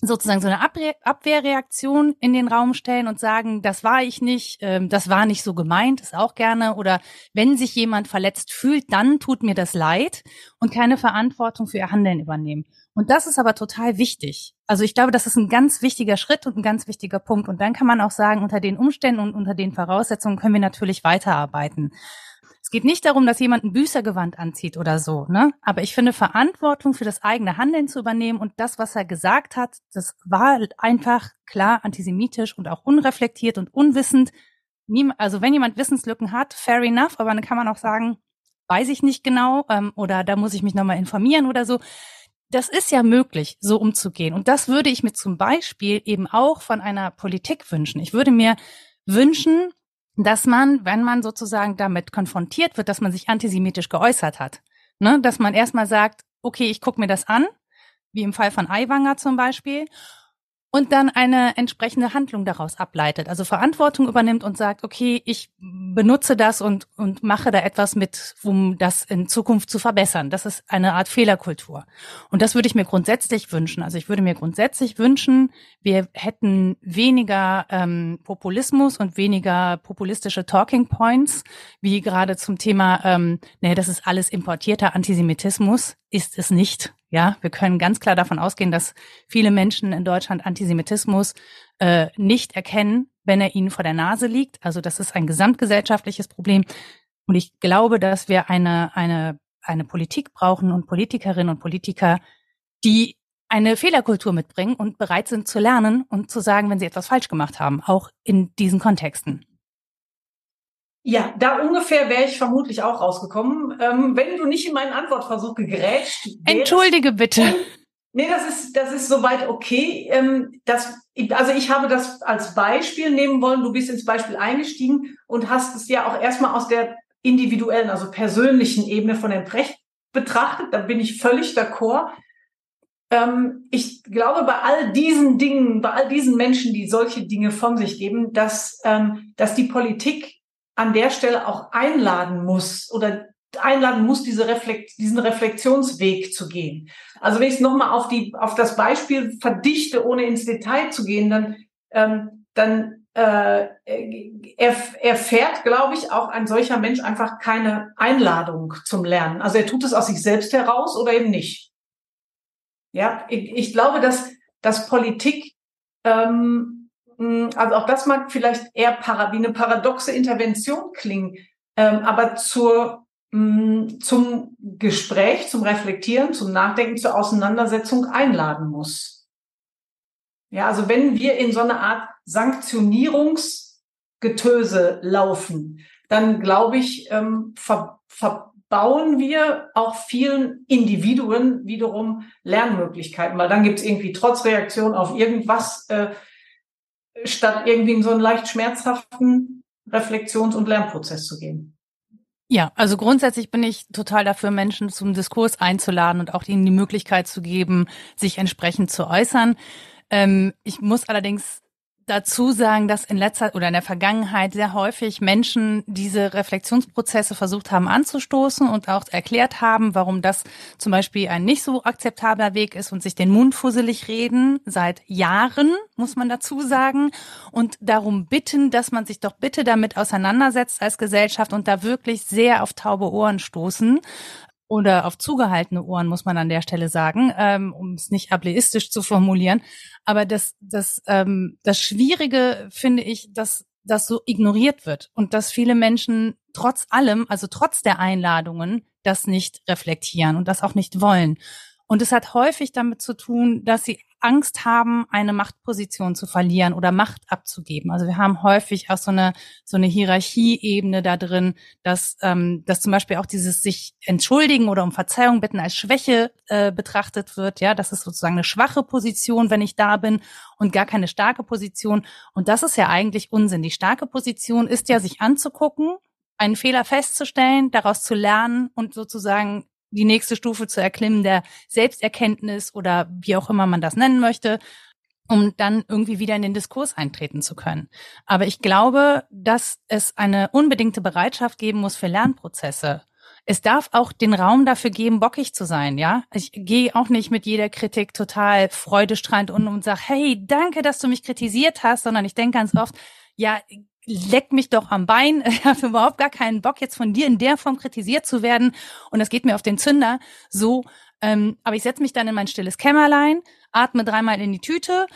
sozusagen so eine Abwehr Abwehrreaktion in den Raum stellen und sagen, das war ich nicht, ähm, das war nicht so gemeint, ist auch gerne. Oder wenn sich jemand verletzt fühlt, dann tut mir das leid und keine Verantwortung für ihr Handeln übernehmen. Und das ist aber total wichtig. Also ich glaube, das ist ein ganz wichtiger Schritt und ein ganz wichtiger Punkt. Und dann kann man auch sagen, unter den Umständen und unter den Voraussetzungen können wir natürlich weiterarbeiten. Es geht nicht darum, dass jemand ein Büßergewand anzieht oder so, ne? Aber ich finde, Verantwortung für das eigene Handeln zu übernehmen und das, was er gesagt hat, das war einfach klar antisemitisch und auch unreflektiert und unwissend. Also wenn jemand Wissenslücken hat, fair enough, aber dann kann man auch sagen, weiß ich nicht genau ähm, oder da muss ich mich nochmal informieren oder so. Das ist ja möglich, so umzugehen. Und das würde ich mir zum Beispiel eben auch von einer Politik wünschen. Ich würde mir wünschen, dass man, wenn man sozusagen damit konfrontiert wird, dass man sich antisemitisch geäußert hat, ne, dass man erstmal sagt, okay, ich gucke mir das an, wie im Fall von Aiwanger zum Beispiel, und dann eine entsprechende Handlung daraus ableitet, also Verantwortung übernimmt und sagt, okay, ich benutze das und, und mache da etwas mit, um das in Zukunft zu verbessern. Das ist eine Art Fehlerkultur. Und das würde ich mir grundsätzlich wünschen. Also ich würde mir grundsätzlich wünschen, wir hätten weniger ähm, Populismus und weniger populistische Talking Points, wie gerade zum Thema, ähm, nee, das ist alles importierter Antisemitismus, ist es nicht. Ja, wir können ganz klar davon ausgehen, dass viele Menschen in Deutschland Antisemitismus äh, nicht erkennen, wenn er ihnen vor der Nase liegt. Also das ist ein gesamtgesellschaftliches Problem. Und ich glaube, dass wir eine, eine, eine Politik brauchen und Politikerinnen und Politiker, die eine Fehlerkultur mitbringen und bereit sind zu lernen und zu sagen, wenn sie etwas falsch gemacht haben, auch in diesen Kontexten. Ja, da ungefähr wäre ich vermutlich auch rausgekommen, ähm, wenn du nicht in meinen Antwortversuch gegrätscht. Entschuldige bitte. Nee, das ist, das ist soweit okay. Ähm, das, also ich habe das als Beispiel nehmen wollen. Du bist ins Beispiel eingestiegen und hast es ja auch erstmal aus der individuellen, also persönlichen Ebene von dem Precht betrachtet. Da bin ich völlig d'accord. Ähm, ich glaube, bei all diesen Dingen, bei all diesen Menschen, die solche Dinge von sich geben, dass, ähm, dass die Politik an der Stelle auch einladen muss oder einladen muss, diese Reflekt, diesen Reflexionsweg zu gehen. Also wenn ich es nochmal auf auf das Beispiel verdichte, ohne ins Detail zu gehen, dann, ähm, dann äh, erfährt, glaube ich, auch ein solcher Mensch einfach keine Einladung zum Lernen. Also er tut es aus sich selbst heraus oder eben nicht. Ja, ich, ich glaube, dass, dass Politik, ähm, also auch das mag vielleicht eher wie eine paradoxe Intervention klingen, ähm, aber zur zum Gespräch, zum Reflektieren, zum Nachdenken, zur Auseinandersetzung einladen muss. Ja, also wenn wir in so eine Art Sanktionierungsgetöse laufen, dann glaube ich, ähm, ver verbauen wir auch vielen Individuen wiederum Lernmöglichkeiten, weil dann gibt es irgendwie Trotzreaktion auf irgendwas, äh, statt irgendwie in so einen leicht schmerzhaften Reflexions- und Lernprozess zu gehen. Ja, also grundsätzlich bin ich total dafür, Menschen zum Diskurs einzuladen und auch ihnen die Möglichkeit zu geben, sich entsprechend zu äußern. Ähm, ich muss allerdings dazu sagen, dass in letzter oder in der Vergangenheit sehr häufig Menschen diese Reflexionsprozesse versucht haben anzustoßen und auch erklärt haben, warum das zum Beispiel ein nicht so akzeptabler Weg ist und sich den Mund fusselig reden. Seit Jahren, muss man dazu sagen, und darum bitten, dass man sich doch bitte damit auseinandersetzt als Gesellschaft und da wirklich sehr auf taube Ohren stoßen oder auf zugehaltene Ohren, muss man an der Stelle sagen, ähm, um es nicht ableistisch zu formulieren. Aber das, das, ähm, das Schwierige finde ich, dass das so ignoriert wird und dass viele Menschen trotz allem, also trotz der Einladungen, das nicht reflektieren und das auch nicht wollen. Und es hat häufig damit zu tun, dass sie Angst haben, eine Machtposition zu verlieren oder Macht abzugeben. Also wir haben häufig auch so eine so eine Hierarchieebene da drin, dass ähm, dass zum Beispiel auch dieses sich entschuldigen oder um Verzeihung bitten als Schwäche äh, betrachtet wird. Ja, das ist sozusagen eine schwache Position, wenn ich da bin und gar keine starke Position. Und das ist ja eigentlich Unsinn. Die starke Position ist ja, sich anzugucken, einen Fehler festzustellen, daraus zu lernen und sozusagen die nächste Stufe zu erklimmen der Selbsterkenntnis oder wie auch immer man das nennen möchte, um dann irgendwie wieder in den Diskurs eintreten zu können. Aber ich glaube, dass es eine unbedingte Bereitschaft geben muss für Lernprozesse. Es darf auch den Raum dafür geben, bockig zu sein, ja. Ich gehe auch nicht mit jeder Kritik total freudestrahlend um und sage, hey, danke, dass du mich kritisiert hast, sondern ich denke ganz oft, ja, leck mich doch am Bein. Ich habe überhaupt gar keinen Bock, jetzt von dir in der Form kritisiert zu werden. Und das geht mir auf den Zünder. So, ähm, aber ich setze mich dann in mein stilles Kämmerlein, atme dreimal in die Tüte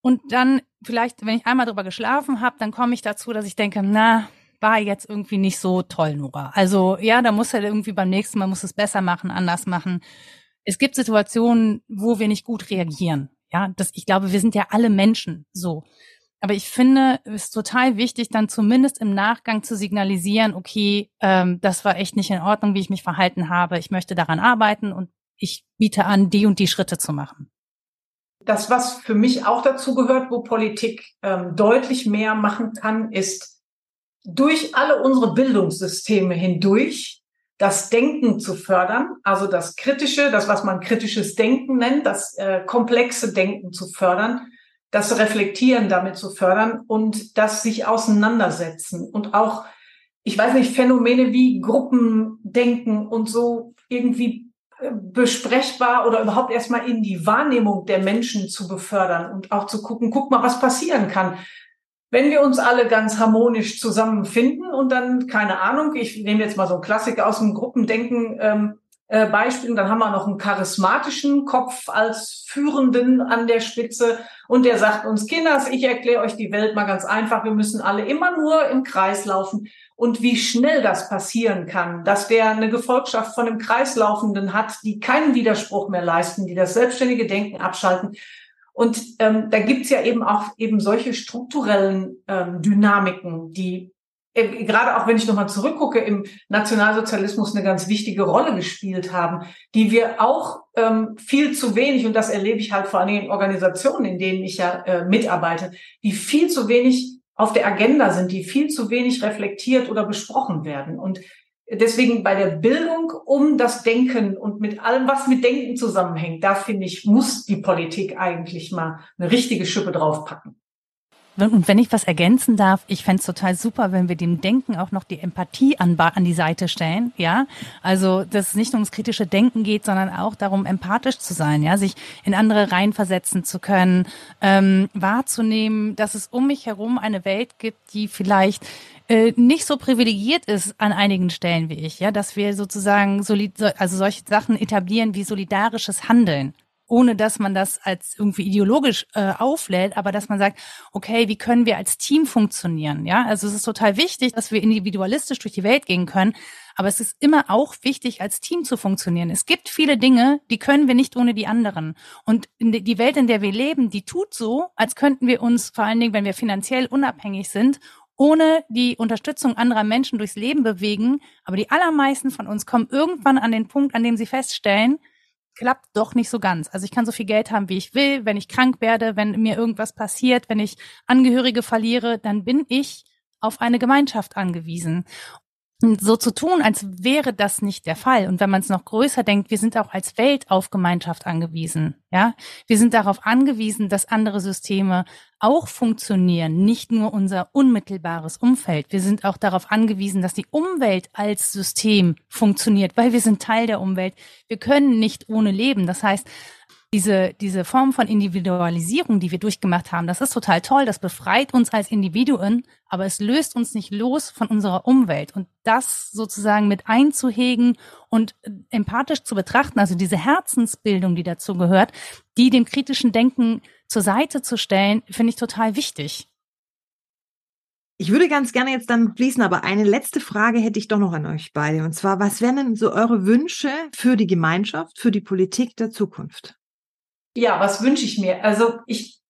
und dann vielleicht, wenn ich einmal drüber geschlafen habe, dann komme ich dazu, dass ich denke, na, war jetzt irgendwie nicht so toll, Nora. Also ja, da muss er irgendwie beim nächsten Mal muss es besser machen, anders machen. Es gibt Situationen, wo wir nicht gut reagieren. Ja, das, ich glaube, wir sind ja alle Menschen so. Aber ich finde, es ist total wichtig, dann zumindest im Nachgang zu signalisieren, okay, ähm, das war echt nicht in Ordnung, wie ich mich verhalten habe. Ich möchte daran arbeiten und ich biete an, die und die Schritte zu machen. Das, was für mich auch dazu gehört, wo Politik ähm, deutlich mehr machen kann, ist durch alle unsere Bildungssysteme hindurch das Denken zu fördern, also das kritische, das, was man kritisches Denken nennt, das äh, komplexe Denken zu fördern das Reflektieren damit zu fördern und das sich auseinandersetzen und auch, ich weiß nicht, Phänomene wie Gruppendenken und so irgendwie äh, besprechbar oder überhaupt erstmal in die Wahrnehmung der Menschen zu befördern und auch zu gucken, guck mal, was passieren kann. Wenn wir uns alle ganz harmonisch zusammenfinden und dann, keine Ahnung, ich nehme jetzt mal so einen Klassiker aus dem Gruppendenken, ähm, äh, Beispiel. dann haben wir noch einen charismatischen Kopf als Führenden an der Spitze. Und der sagt uns, Kinders, ich erkläre euch die Welt mal ganz einfach. Wir müssen alle immer nur im Kreis laufen. Und wie schnell das passieren kann, dass der eine Gefolgschaft von einem Kreislaufenden hat, die keinen Widerspruch mehr leisten, die das selbstständige Denken abschalten. Und ähm, da gibt's ja eben auch eben solche strukturellen ähm, Dynamiken, die gerade auch wenn ich nochmal zurückgucke, im Nationalsozialismus eine ganz wichtige Rolle gespielt haben, die wir auch ähm, viel zu wenig, und das erlebe ich halt vor allen Dingen in Organisationen, in denen ich ja äh, mitarbeite, die viel zu wenig auf der Agenda sind, die viel zu wenig reflektiert oder besprochen werden. Und deswegen bei der Bildung um das Denken und mit allem, was mit Denken zusammenhängt, da finde ich, muss die Politik eigentlich mal eine richtige Schippe draufpacken. Und wenn ich was ergänzen darf, ich fände es total super, wenn wir dem Denken auch noch die Empathie an, an die Seite stellen, ja. Also, dass es nicht nur ums kritische Denken geht, sondern auch darum, empathisch zu sein, ja, sich in andere reinversetzen zu können, ähm, wahrzunehmen, dass es um mich herum eine Welt gibt, die vielleicht äh, nicht so privilegiert ist an einigen Stellen wie ich, ja, dass wir sozusagen solid, also solche Sachen etablieren wie solidarisches Handeln ohne dass man das als irgendwie ideologisch äh, auflädt, aber dass man sagt, okay, wie können wir als Team funktionieren? Ja, also es ist total wichtig, dass wir individualistisch durch die Welt gehen können, aber es ist immer auch wichtig, als Team zu funktionieren. Es gibt viele Dinge, die können wir nicht ohne die anderen. Und die Welt, in der wir leben, die tut so, als könnten wir uns vor allen Dingen, wenn wir finanziell unabhängig sind, ohne die Unterstützung anderer Menschen durchs Leben bewegen. Aber die allermeisten von uns kommen irgendwann an den Punkt, an dem sie feststellen, klappt doch nicht so ganz. Also ich kann so viel Geld haben, wie ich will. Wenn ich krank werde, wenn mir irgendwas passiert, wenn ich Angehörige verliere, dann bin ich auf eine Gemeinschaft angewiesen so zu tun, als wäre das nicht der Fall. Und wenn man es noch größer denkt, wir sind auch als Welt auf Gemeinschaft angewiesen. Ja, wir sind darauf angewiesen, dass andere Systeme auch funktionieren, nicht nur unser unmittelbares Umfeld. Wir sind auch darauf angewiesen, dass die Umwelt als System funktioniert, weil wir sind Teil der Umwelt. Wir können nicht ohne leben. Das heißt, diese, diese Form von Individualisierung, die wir durchgemacht haben, das ist total toll, das befreit uns als Individuen, aber es löst uns nicht los von unserer Umwelt. Und das sozusagen mit einzuhegen und empathisch zu betrachten, also diese Herzensbildung, die dazu gehört, die dem kritischen Denken zur Seite zu stellen, finde ich total wichtig. Ich würde ganz gerne jetzt dann schließen, aber eine letzte Frage hätte ich doch noch an euch beide. Und zwar, was wären denn so eure Wünsche für die Gemeinschaft, für die Politik der Zukunft? Ja, was wünsche ich mir? Also ich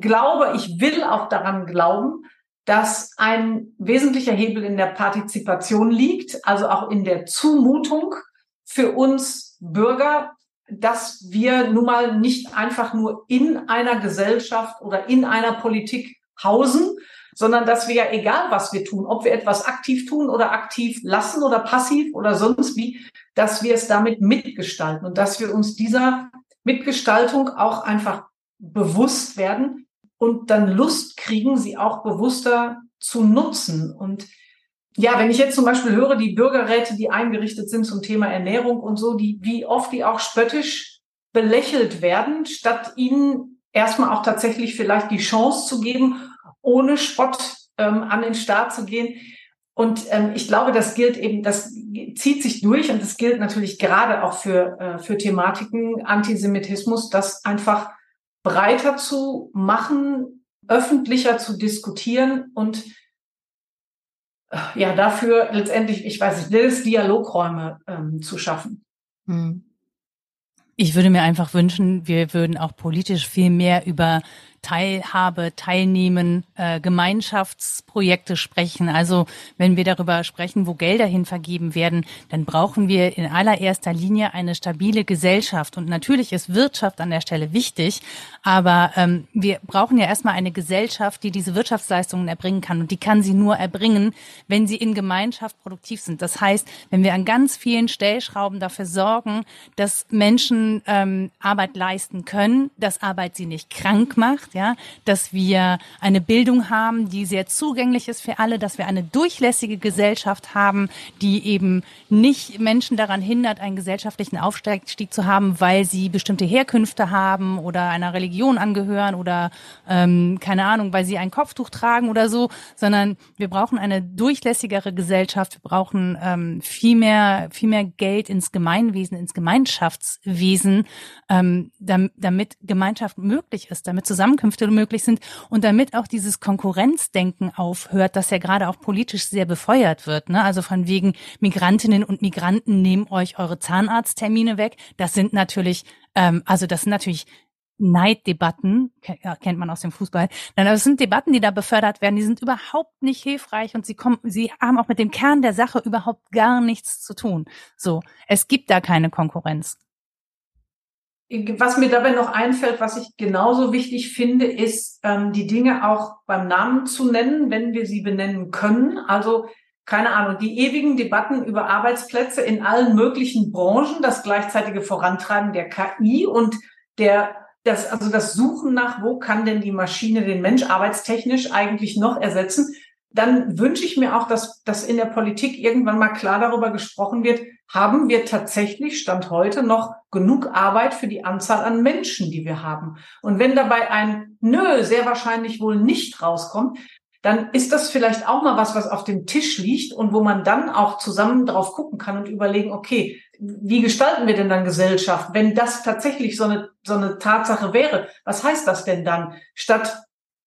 glaube, ich will auch daran glauben, dass ein wesentlicher Hebel in der Partizipation liegt, also auch in der Zumutung für uns Bürger, dass wir nun mal nicht einfach nur in einer Gesellschaft oder in einer Politik hausen, sondern dass wir ja egal, was wir tun, ob wir etwas aktiv tun oder aktiv lassen oder passiv oder sonst wie, dass wir es damit mitgestalten und dass wir uns dieser Mitgestaltung auch einfach bewusst werden und dann Lust kriegen, sie auch bewusster zu nutzen. Und ja, wenn ich jetzt zum Beispiel höre, die Bürgerräte, die eingerichtet sind zum Thema Ernährung und so, die, wie oft die auch spöttisch belächelt werden, statt ihnen erstmal auch tatsächlich vielleicht die Chance zu geben, ohne Spott ähm, an den Start zu gehen. Und ähm, ich glaube, das gilt eben, das zieht sich durch und das gilt natürlich gerade auch für, äh, für Thematiken Antisemitismus, das einfach breiter zu machen, öffentlicher zu diskutieren und äh, ja, dafür letztendlich, ich weiß nicht, Dialogräume ähm, zu schaffen. Hm. Ich würde mir einfach wünschen, wir würden auch politisch viel mehr über Teilhabe, Teilnehmen, äh, Gemeinschaftsprojekte sprechen. Also wenn wir darüber sprechen, wo Gelder hin vergeben werden, dann brauchen wir in allererster Linie eine stabile Gesellschaft. Und natürlich ist Wirtschaft an der Stelle wichtig, aber ähm, wir brauchen ja erstmal eine Gesellschaft, die diese Wirtschaftsleistungen erbringen kann. Und die kann sie nur erbringen, wenn sie in Gemeinschaft produktiv sind. Das heißt, wenn wir an ganz vielen Stellschrauben dafür sorgen, dass Menschen ähm, Arbeit leisten können, dass Arbeit sie nicht krank macht, gemacht, ja, dass wir eine Bildung haben, die sehr zugänglich ist für alle, dass wir eine durchlässige Gesellschaft haben, die eben nicht Menschen daran hindert, einen gesellschaftlichen Aufstieg zu haben, weil sie bestimmte Herkünfte haben oder einer Religion angehören oder ähm, keine Ahnung, weil sie ein Kopftuch tragen oder so, sondern wir brauchen eine durchlässigere Gesellschaft. Wir brauchen ähm, viel mehr, viel mehr Geld ins Gemeinwesen, ins Gemeinschaftswesen, ähm, damit Gemeinschaft möglich ist, damit zusammen Zusammenkünfte möglich sind und damit auch dieses Konkurrenzdenken aufhört, das ja gerade auch politisch sehr befeuert wird. Ne? Also von wegen Migrantinnen und Migranten nehmen euch eure Zahnarzttermine weg. Das sind natürlich, ähm, also das sind natürlich Neiddebatten, kennt man aus dem Fußball. Nein, aber es sind Debatten, die da befördert werden, die sind überhaupt nicht hilfreich und sie kommen, sie haben auch mit dem Kern der Sache überhaupt gar nichts zu tun. So, es gibt da keine Konkurrenz. Was mir dabei noch einfällt, was ich genauso wichtig finde, ist, ähm, die Dinge auch beim Namen zu nennen, wenn wir sie benennen können. Also keine Ahnung, die ewigen Debatten über Arbeitsplätze in allen möglichen Branchen, das gleichzeitige Vorantreiben der KI und der das, also das Suchen nach, wo kann denn die Maschine den Mensch arbeitstechnisch eigentlich noch ersetzen, dann wünsche ich mir auch, dass, dass in der Politik irgendwann mal klar darüber gesprochen wird, haben wir tatsächlich Stand heute noch genug Arbeit für die Anzahl an Menschen, die wir haben. Und wenn dabei ein Nö sehr wahrscheinlich wohl nicht rauskommt, dann ist das vielleicht auch mal was, was auf dem Tisch liegt und wo man dann auch zusammen drauf gucken kann und überlegen, okay, wie gestalten wir denn dann Gesellschaft, wenn das tatsächlich so eine, so eine Tatsache wäre? Was heißt das denn dann? Statt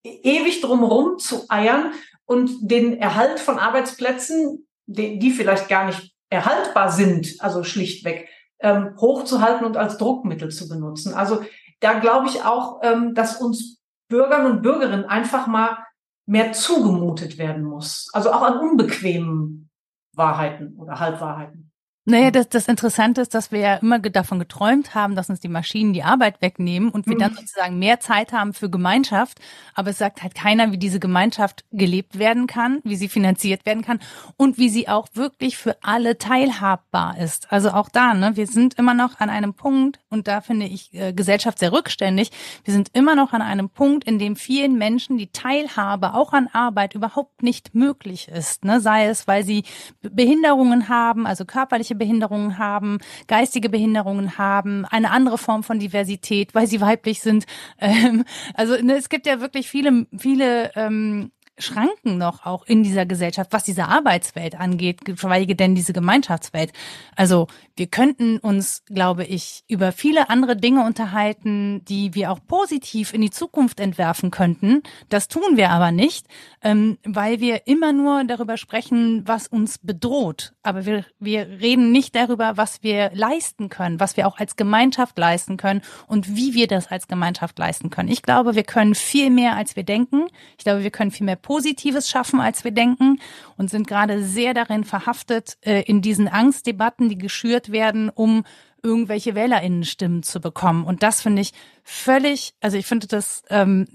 ewig drumherum zu eiern und den Erhalt von Arbeitsplätzen, die, die vielleicht gar nicht erhaltbar sind, also schlichtweg, ähm, hochzuhalten und als Druckmittel zu benutzen. Also da glaube ich auch, ähm, dass uns Bürgern und Bürgerinnen einfach mal mehr zugemutet werden muss. Also auch an unbequemen Wahrheiten oder Halbwahrheiten. Naja, das, das Interessante ist, dass wir ja immer davon geträumt haben, dass uns die Maschinen die Arbeit wegnehmen und wir mhm. dann sozusagen mehr Zeit haben für Gemeinschaft. Aber es sagt halt keiner, wie diese Gemeinschaft gelebt werden kann, wie sie finanziert werden kann und wie sie auch wirklich für alle teilhabbar ist. Also auch da, ne, wir sind immer noch an einem Punkt, und da finde ich äh, Gesellschaft sehr rückständig, wir sind immer noch an einem Punkt, in dem vielen Menschen die Teilhabe auch an Arbeit überhaupt nicht möglich ist. Ne? Sei es, weil sie Behinderungen haben, also körperliche körperliche Behinderungen haben, geistige Behinderungen haben, eine andere Form von Diversität, weil sie weiblich sind. Ähm, also ne, es gibt ja wirklich viele, viele ähm, Schranken noch auch in dieser Gesellschaft, was diese Arbeitswelt angeht, geschweige denn diese Gemeinschaftswelt. Also wir könnten uns, glaube ich, über viele andere Dinge unterhalten, die wir auch positiv in die Zukunft entwerfen könnten. Das tun wir aber nicht, ähm, weil wir immer nur darüber sprechen, was uns bedroht. Aber wir, wir reden nicht darüber, was wir leisten können, was wir auch als Gemeinschaft leisten können und wie wir das als Gemeinschaft leisten können. Ich glaube, wir können viel mehr, als wir denken. Ich glaube, wir können viel mehr Positives schaffen, als wir denken und sind gerade sehr darin verhaftet, äh, in diesen Angstdebatten, die geschürt werden, um irgendwelche Wählerinnenstimmen zu bekommen. Und das finde ich völlig, also ich finde das ähm,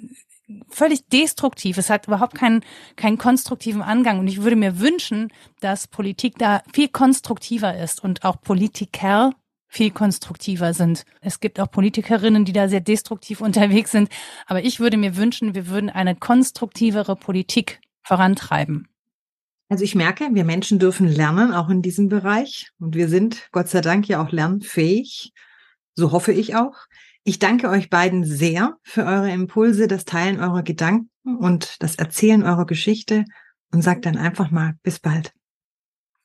völlig destruktiv. Es hat überhaupt keinen, keinen konstruktiven Angang. Und ich würde mir wünschen, dass Politik da viel konstruktiver ist und auch Politiker viel konstruktiver sind. Es gibt auch Politikerinnen, die da sehr destruktiv unterwegs sind. Aber ich würde mir wünschen, wir würden eine konstruktivere Politik vorantreiben. Also ich merke, wir Menschen dürfen lernen, auch in diesem Bereich. Und wir sind, Gott sei Dank, ja auch lernfähig. So hoffe ich auch. Ich danke euch beiden sehr für eure Impulse, das Teilen eurer Gedanken und das Erzählen eurer Geschichte und sage dann einfach mal bis bald.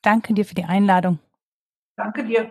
Danke dir für die Einladung. Danke dir.